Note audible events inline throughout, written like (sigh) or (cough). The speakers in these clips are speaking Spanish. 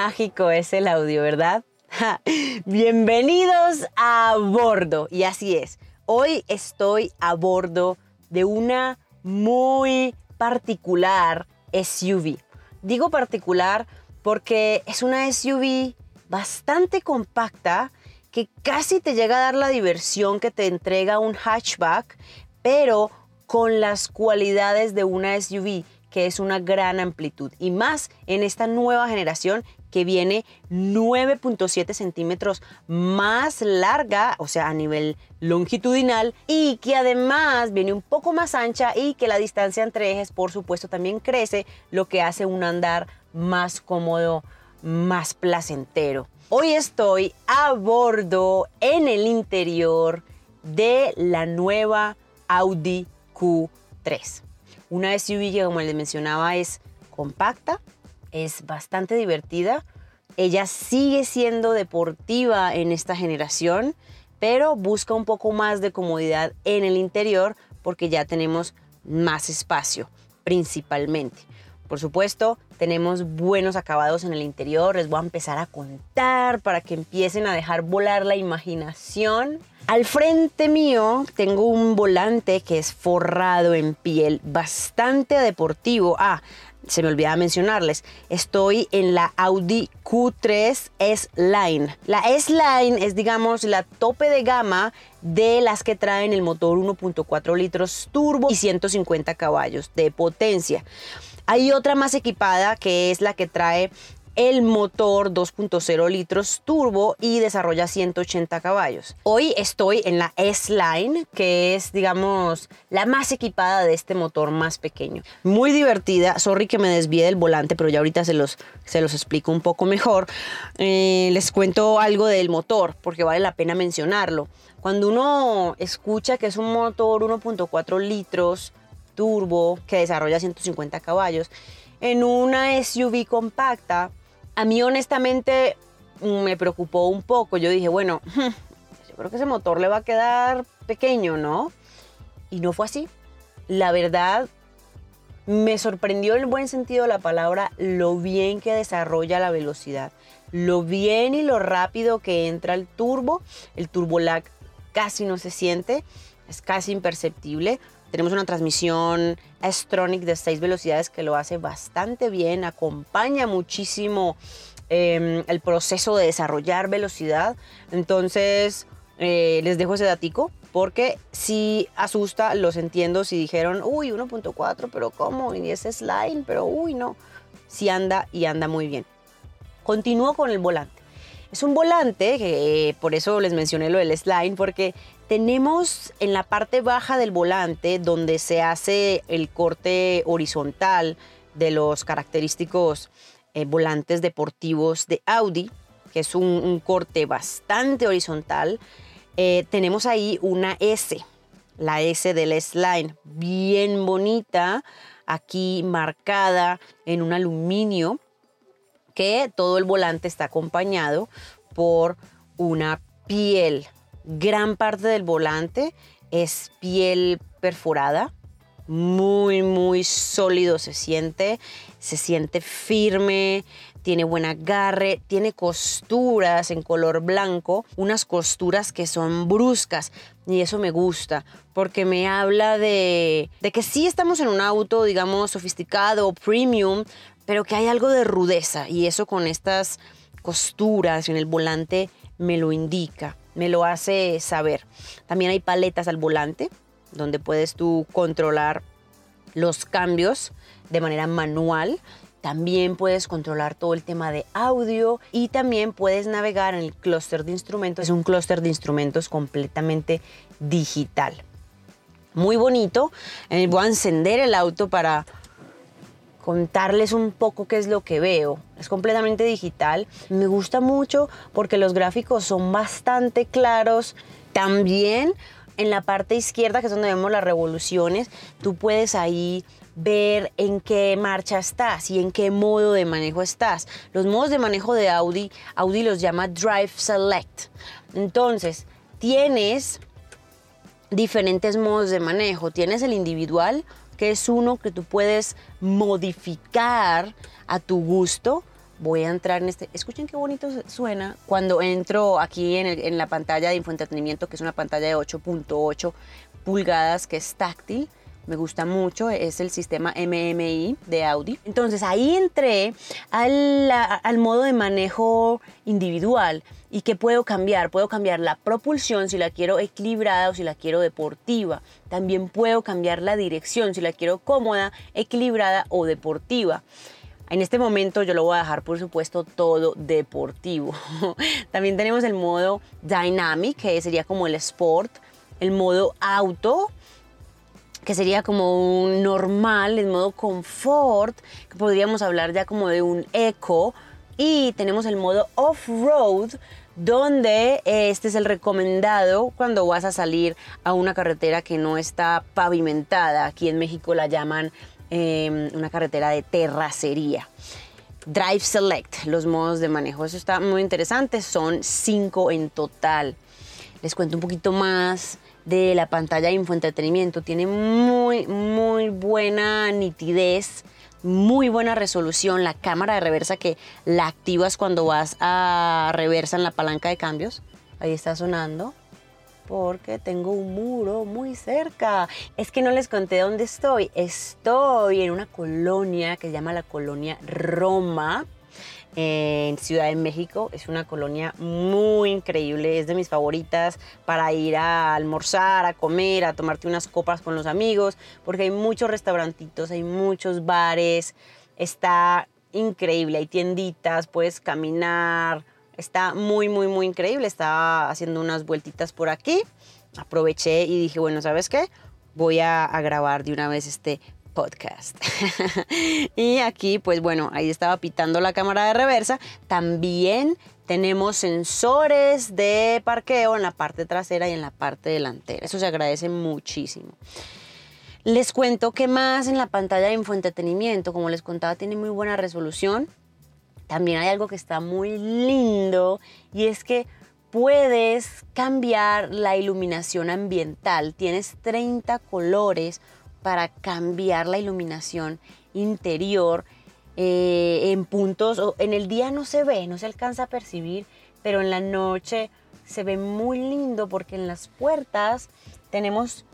mágico es el audio, ¿verdad? Bienvenidos a bordo. Y así es, hoy estoy a bordo de una muy particular SUV. Digo particular porque es una SUV bastante compacta que casi te llega a dar la diversión que te entrega un hatchback, pero con las cualidades de una SUV que es una gran amplitud y más en esta nueva generación que viene 9.7 centímetros más larga, o sea, a nivel longitudinal, y que además viene un poco más ancha y que la distancia entre ejes, por supuesto, también crece, lo que hace un andar más cómodo, más placentero. Hoy estoy a bordo en el interior de la nueva Audi Q3. Una SUV que, como les mencionaba, es compacta, es bastante divertida. Ella sigue siendo deportiva en esta generación, pero busca un poco más de comodidad en el interior porque ya tenemos más espacio, principalmente. Por supuesto, tenemos buenos acabados en el interior. Les voy a empezar a contar para que empiecen a dejar volar la imaginación. Al frente mío tengo un volante que es forrado en piel, bastante deportivo. Ah, se me olvidaba mencionarles, estoy en la Audi Q3 S-Line. La S-Line es, digamos, la tope de gama de las que traen el motor 1.4 litros turbo y 150 caballos de potencia. Hay otra más equipada que es la que trae el motor 2.0 litros turbo y desarrolla 180 caballos. Hoy estoy en la S-Line, que es, digamos, la más equipada de este motor más pequeño. Muy divertida, sorry que me desvíe del volante, pero ya ahorita se los, se los explico un poco mejor. Eh, les cuento algo del motor, porque vale la pena mencionarlo. Cuando uno escucha que es un motor 1.4 litros turbo que desarrolla 150 caballos, en una SUV compacta, a mí honestamente me preocupó un poco. Yo dije, bueno, (laughs) yo creo que ese motor le va a quedar pequeño, ¿no? Y no fue así. La verdad, me sorprendió en el buen sentido de la palabra lo bien que desarrolla la velocidad, lo bien y lo rápido que entra el turbo. El turbo lag casi no se siente, es casi imperceptible. Tenemos una transmisión S-Tronic de 6 velocidades que lo hace bastante bien, acompaña muchísimo em, el proceso de desarrollar velocidad. Entonces, eh, les dejo ese datico porque si asusta, los entiendo si dijeron, uy, 1.4, pero ¿cómo? Y ese slime, pero uy, no. Si anda y anda muy bien. Continúo con el volante. Es un volante, que por eso les mencioné lo del slime, porque tenemos en la parte baja del volante donde se hace el corte horizontal de los característicos eh, volantes deportivos de Audi, que es un, corte bastante horizontal. Eh, tenemos ahí una S, la S del S-Line, bien bonita, aquí marcada en un aluminio, que todo el volante está acompañado por una piel Gran parte del volante es piel perforada, muy, muy sólido se siente, se siente firme, tiene buen agarre, tiene costuras en color blanco, unas costuras que son bruscas y eso me gusta porque me habla de, que sí estamos en un auto, digamos, sofisticado, premium, pero que hay algo de rudeza y eso con estas costuras en el volante me lo indica me lo hace saber. También hay paletas al volante donde puedes tú controlar los cambios de manera manual. También puedes controlar todo el tema de audio y también puedes navegar en el clúster de instrumentos. Es un clúster de instrumentos completamente digital. Muy bonito. Eh, voy a encender el auto para contarles un poco qué es lo que veo. Es completamente digital. Me gusta mucho porque los gráficos son bastante claros. También en la parte izquierda, que es donde vemos las revoluciones, tú puedes ahí ver en qué marcha estás y en qué modo de manejo estás. Los modos de manejo de Audi, Audi los llama Drive Select. Entonces, tienes diferentes modos de manejo. Tienes el individual, que es uno que tú puedes modificar a tu gusto voy a entrar en este. Escuchen qué bonito suena cuando entro aquí en, la pantalla de infoentretenimiento, que es una pantalla de 8.8 pulgadas, que es táctil me gusta mucho, es el sistema MMI de Audi. Entonces ahí entré al, al modo de manejo individual. ¿Y qué puedo cambiar? Puedo cambiar la propulsión si la quiero equilibrada o si la quiero deportiva. También puedo cambiar la dirección si la quiero cómoda, equilibrada o deportiva. En este momento yo lo voy a dejar, por supuesto, todo deportivo. (laughs) También tenemos el modo Dynamic, que sería como el Sport, el modo Auto, que sería como un normal, en modo confort, que podríamos hablar ya como de un eco. Y tenemos el modo off-road, donde este es el recomendado cuando vas a salir a una carretera que no está pavimentada. Aquí en México la llaman em, una carretera de terracería. Drive Select, los modos de manejo. Eso está muy interesante. Son cinco en total. Les cuento un poquito más de la pantalla de infoentretenimiento. Tiene muy, muy buena nitidez, muy buena resolución. La cámara de reversa que la activas cuando vas a reversa en la palanca de cambios. Ahí está sonando. Porque tengo un muro muy cerca. Es que no les conté dónde estoy. Estoy en una colonia que se llama la colonia Roma en Ciudad de México. Es una colonia muy increíble, es de mis favoritas para ir a almorzar, a comer, a tomarte unas copas con los amigos, porque hay muchos restaurantitos, hay muchos bares, está increíble, hay tienditas, puedes caminar, está muy, muy, muy increíble. Estaba haciendo unas vueltitas por aquí, aproveché y dije, bueno, ¿sabes qué? Voy a, a grabar de una vez este podcast. (laughs) y aquí, pues bueno, ahí estaba pitando la cámara de reversa. También tenemos sensores de parqueo en la parte trasera y en la parte delantera. Eso se agradece muchísimo. Les cuento que más en la pantalla de infoentretenimiento, como les contaba, tiene muy buena resolución. También hay algo que está muy lindo y es que puedes cambiar la iluminación ambiental. Tienes 30 colores para cambiar la iluminación interior eh, en puntos, en el día no se ve, no se alcanza a percibir, pero en la noche se ve muy lindo porque en las puertas tenemos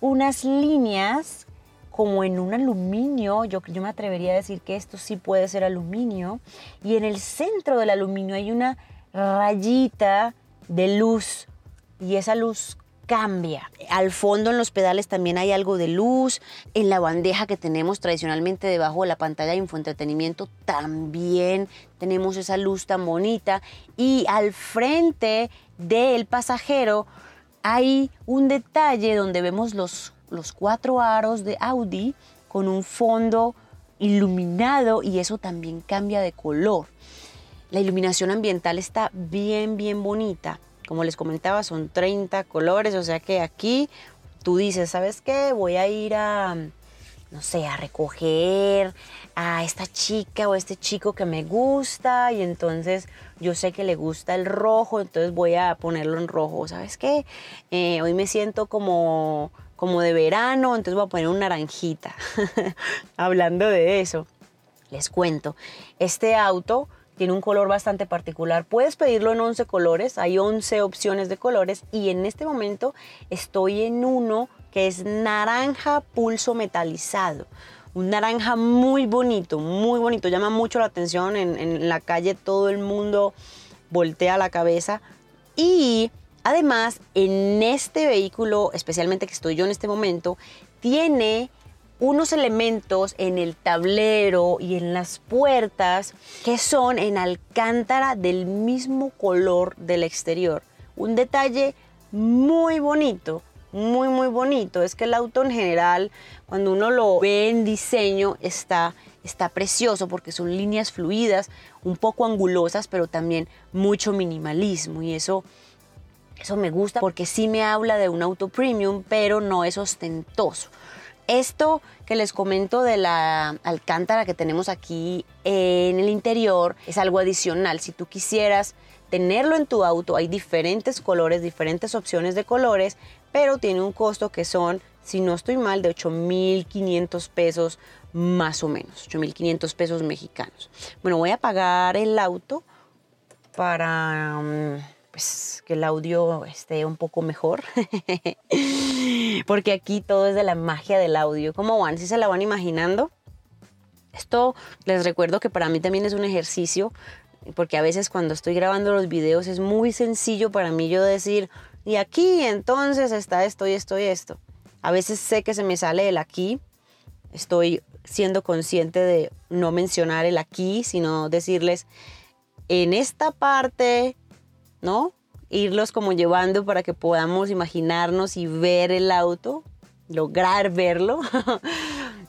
unas líneas como en un aluminio, yo, yo me atrevería a decir que esto sí puede ser aluminio, y en el centro del aluminio hay una rayita de luz, y esa luz cambia. Al fondo en los pedales también hay algo de luz. En la bandeja que tenemos tradicionalmente debajo de la pantalla de infoentretenimiento también tenemos esa luz tan bonita. Y al frente del pasajero hay un detalle donde vemos los, los cuatro aros de Audi con un fondo iluminado y eso también cambia de color. La iluminación ambiental está bien, bien bonita. Como les comentaba, son 30 colores, o sea que aquí tú dices, ¿sabes qué? Voy a ir a, no sé, a recoger a esta chica o este chico que me gusta y entonces yo sé que le gusta el rojo, entonces voy a ponerlo en rojo. ¿Sabes qué? Eh, hoy me siento como, como de verano, entonces voy a poner un naranjita. (laughs) Hablando de eso, les cuento, este auto tiene un color bastante particular. Puedes pedirlo en 11 colores, hay 11 opciones de colores y en este momento estoy en uno que es naranja pulso metalizado. Un naranja muy bonito, muy bonito, llama mucho la atención. En, en la calle todo el mundo voltea la cabeza. Y además, en este vehículo, especialmente que estoy yo en este momento, tiene unos elementos en el tablero y en las puertas que son en alcántara del mismo color del exterior. Un detalle muy bonito, muy muy bonito. Es que el auto en general, cuando uno lo ve en diseño, está, está precioso porque son líneas fluidas, un poco angulosas, pero también mucho minimalismo. Y eso, eso me gusta porque sí me habla de un auto premium, pero no es ostentoso. Esto que les comento de la alcántara que tenemos aquí en el interior es algo adicional. Si tú quisieras tenerlo en tu auto, hay diferentes colores, diferentes opciones de colores, pero tiene un costo que son si no estoy mal, de 8.500 pesos más o menos, 8.500 pesos mexicanos. Bueno, voy a pagar el auto para mm, pues, que el audio esté un poco mejor. (laughs) Porque aquí todo es de la magia del audio. ¿Cómo van? ¿Si se la van imaginando? Esto les recuerdo que para mí también es un ejercicio, porque a veces cuando estoy grabando los videos es muy sencillo para mí yo decir, y aquí entonces está esto y esto y esto. A veces sé que se me sale el aquí, estoy siendo consciente de no mencionar el aquí, sino decirles, en esta parte, ¿no? Irlos como llevando para que podamos imaginarnos y ver el auto, lograr verlo. (laughs)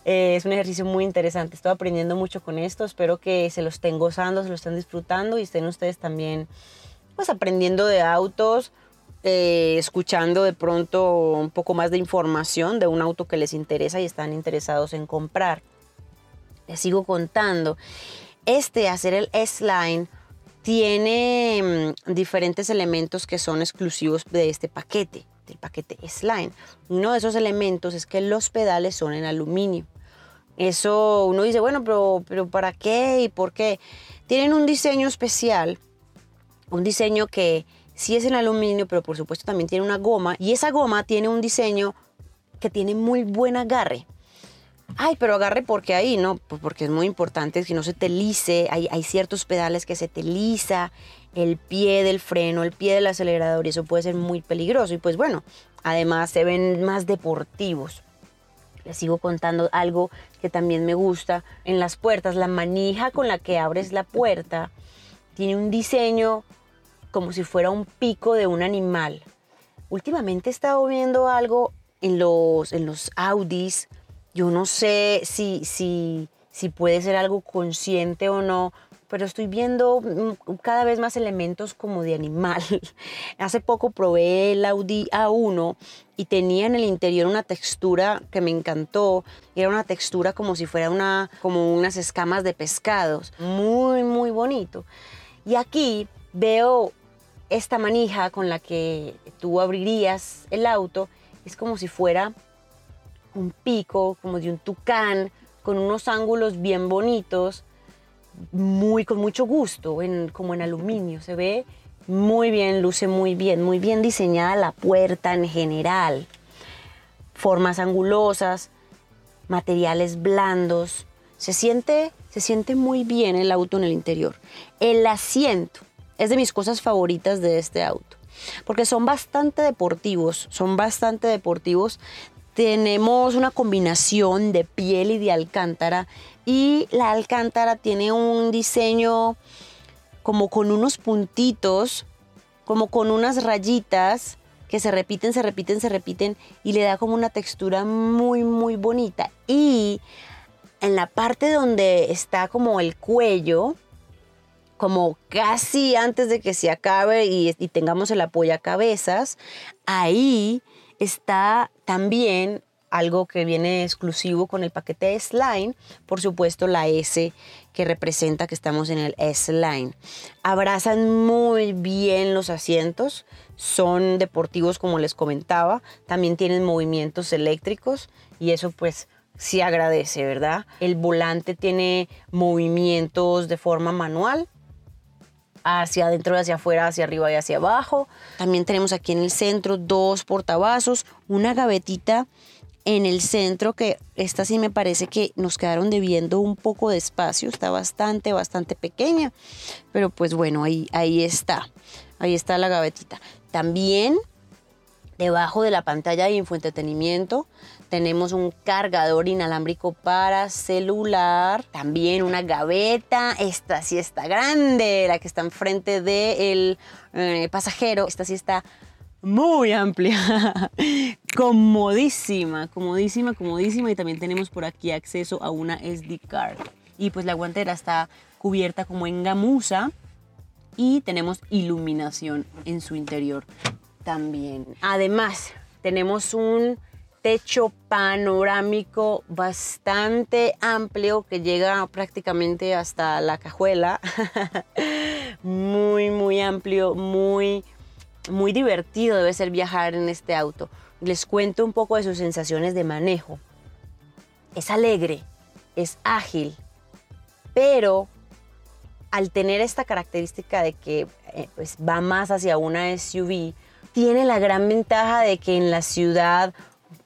Eh, es un ejercicio muy interesante. Estoy aprendiendo mucho con esto. Espero que se lo estén gozando, se lo estén disfrutando y estén ustedes también pues aprendiendo de autos, eh, escuchando de pronto un poco más de información de un auto que les interesa y están interesados en comprar. Les sigo contando. Este, hacer el S-Line, tiene mm, diferentes elementos que son exclusivos de este paquete, del paquete S-Line. Uno de esos elementos es que los pedales son en aluminio. Eso uno dice, bueno, pero, pero ¿para qué y por qué? Tienen un diseño especial, un diseño que sí es en aluminio, pero por supuesto también tiene una goma. Y esa goma tiene un diseño que tiene muy buen agarre. Ay, pero agarre porque ahí, ¿no? Pues porque es muy importante que no se te lice. Hay, ciertos pedales que se te lisa el pie del freno, el pie del acelerador y eso puede ser muy peligroso. Y pues bueno, además se ven más deportivos. Les sigo contando algo que también me gusta. En las puertas, la manija con la que abres la puerta tiene un diseño como si fuera un pico de un animal. Últimamente he estado viendo algo en los, en los Audis. Yo no sé si, si, si puede ser algo consciente o no, pero estoy viendo mm, cada vez más elementos como de animal. (laughs) Hace poco probé el Audi A1 y tenía en el interior una textura que me encantó. Era una textura como si fuera una, como unas escamas de pescados. Muy, muy bonito. Y aquí veo esta manija con la que tú abrirías el auto. Es como si fuera un pico, como de un tucán, con unos ángulos bien bonitos muy con mucho gusto, en, como en aluminio. Se ve muy bien, luce muy bien, muy bien diseñada la puerta en general. Formas angulosas, materiales blandos. Se siente, se siente muy bien el auto en el interior. El asiento es de mis cosas favoritas de este auto. Porque son bastante deportivos, son bastante deportivos. Tenemos una combinación de piel y de alcántara y la alcántara tiene un diseño como con unos puntitos, como con unas rayitas que se repiten, se repiten, se repiten y le da como una textura muy, muy bonita. Y en la parte donde está como el cuello, como casi antes de que se acabe y, tengamos el cabezas, ahí está también algo que viene exclusivo con el paquete S-Line, por supuesto la S que representa que estamos en el S-Line. Abrazan muy bien los asientos, son deportivos como les comentaba, también tienen movimientos eléctricos y eso pues sí agradece, ¿verdad? El volante tiene movimientos de forma manual, hacia adentro, hacia afuera, hacia arriba y hacia abajo. También tenemos aquí en el centro dos portavasos, una gavetita en el centro, que esta sí me parece que nos quedaron debiendo un poco de espacio, está bastante, bastante pequeña, pero pues bueno, ahí, ahí está, ahí está la gavetita. También debajo de la pantalla de infoentretenimiento tenemos un cargador inalámbrico para celular, también una gaveta, esta sí está grande, la que está enfrente del eh, pasajero, esta sí está muy amplia, (laughs) comodísima, comodísima, comodísima. Y también tenemos por aquí acceso a una SD card. Y pues la guantera está cubierta como en gamuza y tenemos iluminación en su interior también. Además, tenemos un techo panorámico bastante amplio que llega prácticamente hasta la cajuela. (laughs) muy, muy amplio, muy muy divertido debe ser viajar en este auto. les cuento un poco de sus sensaciones de manejo. Es alegre, es ágil, pero al tener esta característica de que eh, pues va más hacia una SUV, tiene la gran ventaja de que en la ciudad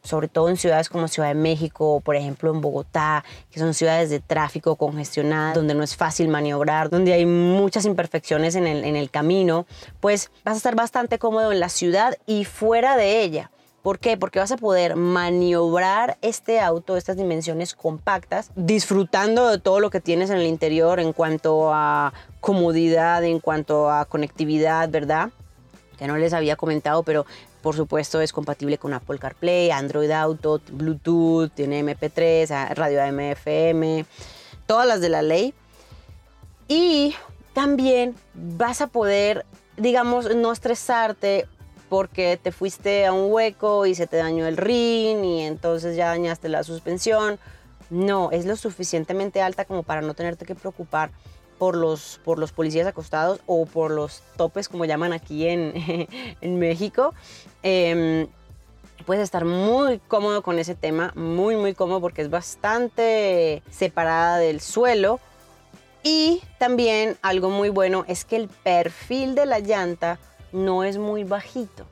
sobre todo en ciudades como Ciudad de México por ejemplo en Bogotá, que son ciudades de tráfico congestionadas, donde no es fácil maniobrar, donde hay muchas imperfecciones en el, en el camino, pues vas a estar bastante cómodo en la ciudad y fuera de ella. ¿Por qué? Porque vas a poder maniobrar este auto, estas dimensiones compactas, disfrutando de todo lo que tienes en el interior en cuanto a comodidad, en cuanto a conectividad, ¿verdad? Que no les había comentado, pero por supuesto es compatible con Apple CarPlay, Android Auto, Bluetooth, tiene MP3, radio AM, FM, todas las de la ley. Y también vas a poder, digamos, no estresarte porque te fuiste a un hueco y se te dañó el rin y entonces ya dañaste la suspensión. No, es lo suficientemente alta como para no tenerte que preocupar por los, por los policías acostados o por los topes, como llaman aquí en, (laughs) en México. Em, puedes estar muy cómodo con ese tema, muy, muy cómodo porque es bastante separada del suelo. Y también algo muy bueno es que el perfil de la llanta no es muy bajito.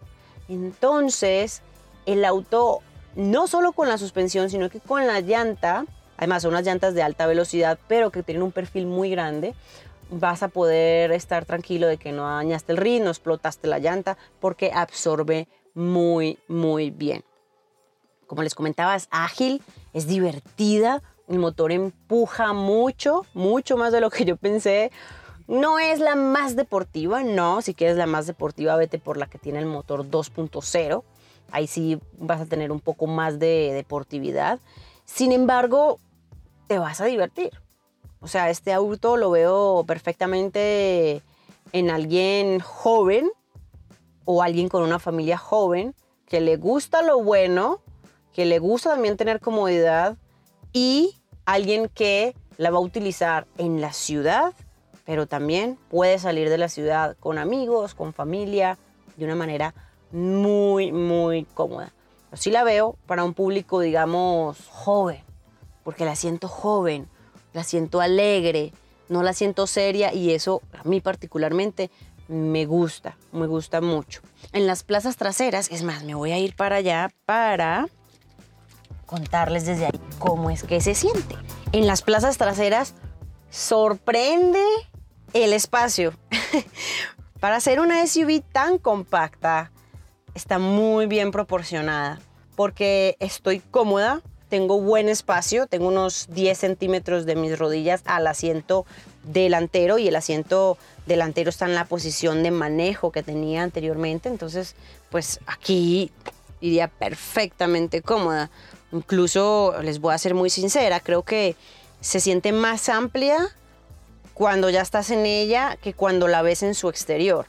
Entonces, el auto, no solo con la suspensión, sino que con la llanta, Además, son unas llantas de alta velocidad, pero que tienen un perfil muy grande. Vas a poder estar tranquilo de que no dañaste el rin, no explotaste la llanta, porque absorbe muy, muy bien. Como les comentaba, es ágil, es divertida, el motor empuja mucho, mucho más de lo que yo pensé. No es la más deportiva, no, si quieres la más deportiva, vete por la que tiene el motor 2.0. Ahí sí vas a tener un poco más de deportividad. Sin embargo, te vas a divertir. O sea, este auto lo veo perfectamente en alguien joven o alguien con una familia joven que le gusta lo bueno, que le gusta también tener comodidad y alguien que la va a utilizar en la ciudad, pero también puede salir de la ciudad con amigos, con familia, de una manera muy, muy cómoda. Así la veo para un público, digamos, joven porque la siento joven, la siento alegre, no la siento seria y eso a mí particularmente me gusta, me gusta mucho. En las plazas traseras, es más, me voy a ir para allá para contarles desde ahí cómo es que se siente. En las plazas traseras sorprende el espacio. (laughs) para hacer una SUV tan compacta, está muy bien proporcionada porque estoy cómoda, tengo buen espacio, tengo unos 10 centímetros de mis rodillas al asiento delantero y el asiento delantero está en la posición de manejo que tenía anteriormente, entonces pues aquí iría perfectamente cómoda. Incluso les voy a ser muy sincera, creo que se siente más amplia cuando ya estás en ella que cuando la ves en su exterior.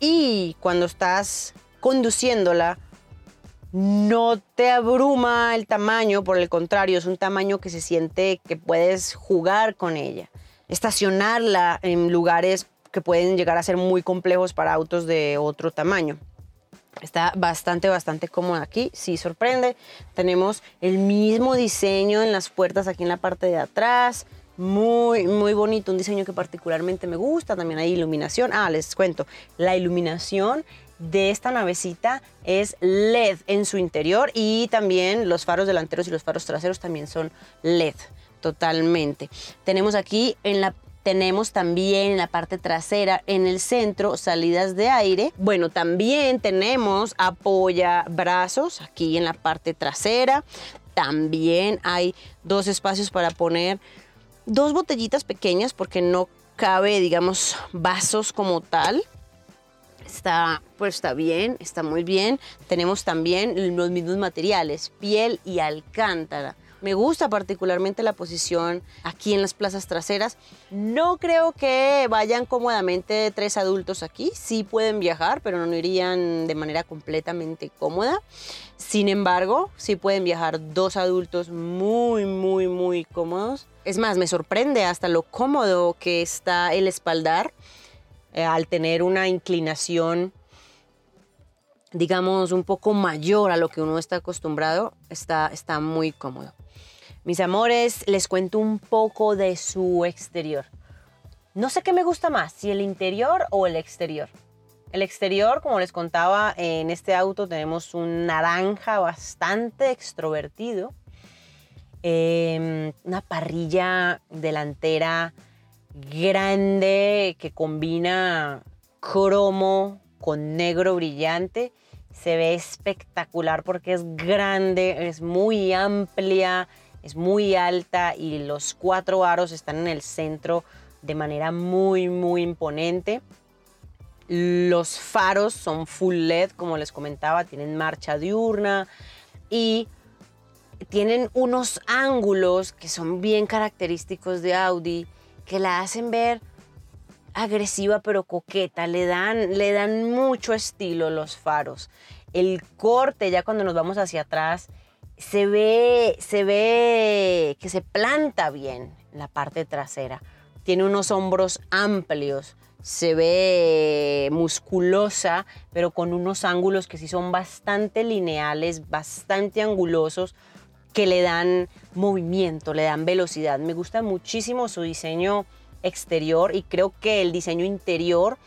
Y cuando estás conduciéndola, no te abruma el tamaño, por el contrario, es un tamaño que se siente que puedes jugar con ella, estacionarla en lugares que pueden llegar a ser muy complejos para autos de otro tamaño. Está bastante, bastante cómoda aquí, sí sorprende. Tenemos el mismo diseño en las puertas aquí en la parte de atrás, muy, muy bonito, un diseño que particularmente me gusta. También hay iluminación. Ah, les cuento, la iluminación de esta navecita es LED en su interior y también los faros delanteros y los faros traseros también son LED totalmente. Tenemos aquí en la tenemos también en la parte trasera, en el centro, salidas de aire. Bueno, también tenemos apoya brazos aquí en la parte trasera. También hay dos espacios para poner dos botellitas pequeñas porque no cabe, digamos, vasos como tal está, pues está bien, está muy bien. Tenemos también los mismos materiales, piel y alcántara. Me gusta particularmente la posición aquí en las plazas traseras. No creo que vayan cómodamente tres adultos aquí. Sí pueden viajar, pero no irían de manera completamente cómoda. Sin embargo, sí pueden viajar dos adultos muy, muy, muy cómodos. Es más, me sorprende hasta lo cómodo que está el espaldar. Eh, al tener una inclinación digamos, un poco mayor a lo que uno está acostumbrado, está, está muy cómodo. Mis amores, les cuento un poco de su exterior. No sé qué me gusta más, si el interior o el exterior. El exterior, como les contaba, en este auto tenemos un naranja bastante extrovertido. Em, una parrilla delantera grande que combina cromo con negro brillante. Se ve espectacular porque es grande, es muy amplia, es muy alta y los cuatro aros están en el centro de manera muy, muy imponente. Los faros son full LED, como les comentaba, tienen marcha diurna y tienen unos ángulos que son bien característicos de Audi, que la hacen ver agresiva pero coqueta, le dan, le dan mucho estilo los faros. El corte, ya cuando nos vamos hacia atrás, se ve, se ve que se planta bien la parte trasera. Tiene unos hombros amplios, se ve musculosa, pero con unos ángulos que sí son bastante lineales, bastante angulosos, que le dan movimiento, le dan velocidad. Me gusta muchísimo su diseño exterior y creo que el diseño interior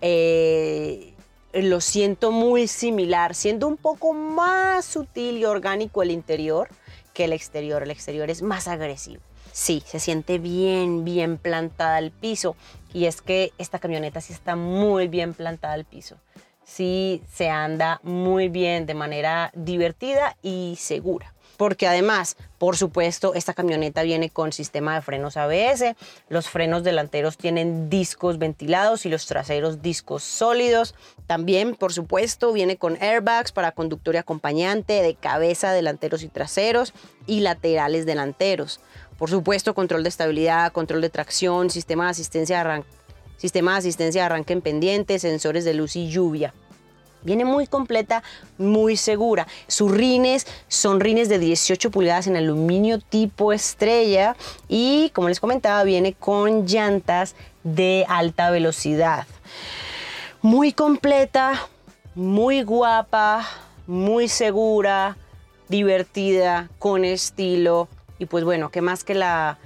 eh, lo siento muy similar, siendo un poco más sutil y orgánico el interior que el exterior. El exterior es más agresivo sí, se siente bien, bien plantada al piso. Y es que esta camioneta sí está muy bien plantada al piso. Sí se anda muy bien de manera divertida y segura. Porque además, por supuesto, esta camioneta viene con sistema de frenos ABS. Los frenos delanteros tienen discos ventilados y los traseros discos sólidos. También, por supuesto, viene con airbags para conductor y acompañante de cabeza, delanteros y traseros y laterales delanteros. Por supuesto, control de estabilidad, control de tracción, sistema de asistencia de arranque, sistema de asistencia de arranque en pendiente, sensores de luz y lluvia. Viene muy completa, muy segura. Sus rines son rines de 18 pulgadas en aluminio tipo estrella y, como les comentaba, viene con llantas de alta velocidad. Muy completa, muy guapa, muy segura, divertida, con estilo y pues bueno, ¿qué más que la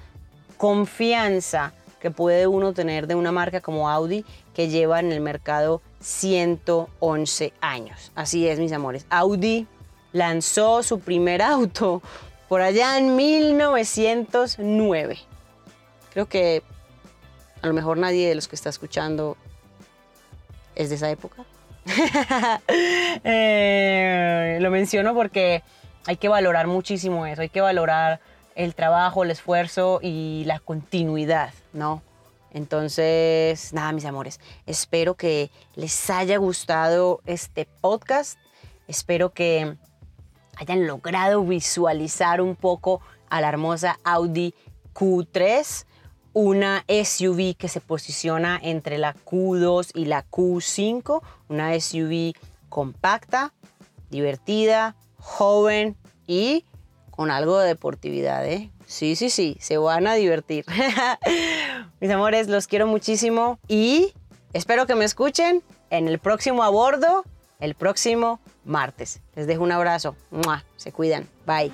confianza que puede uno tener de una marca como Audi que lleva en el mercado 111 años? Así es, mis amores. Audi lanzó su primer auto por allá en 1909. Creo que a lo mejor nadie de los que está escuchando es de esa época. (laughs) Eh, lo menciono porque hay que valorar muchísimo eso, hay que valorar el trabajo, el esfuerzo y la continuidad, ¿no? Entonces, nada, mis amores, espero que les haya gustado este podcast, espero que hayan logrado visualizar un poco a la hermosa Audi Q3, una SUV que se posiciona entre la Q2 y la Q5, una SUV compacta, divertida, joven y con algo de deportividad, ¿eh? Sí, sí, sí, se van a divertir. (laughs) Mis amores, los quiero muchísimo y espero que me escuchen en el próximo a bordo, el próximo martes. Les dejo un abrazo. Se cuidan. Bye.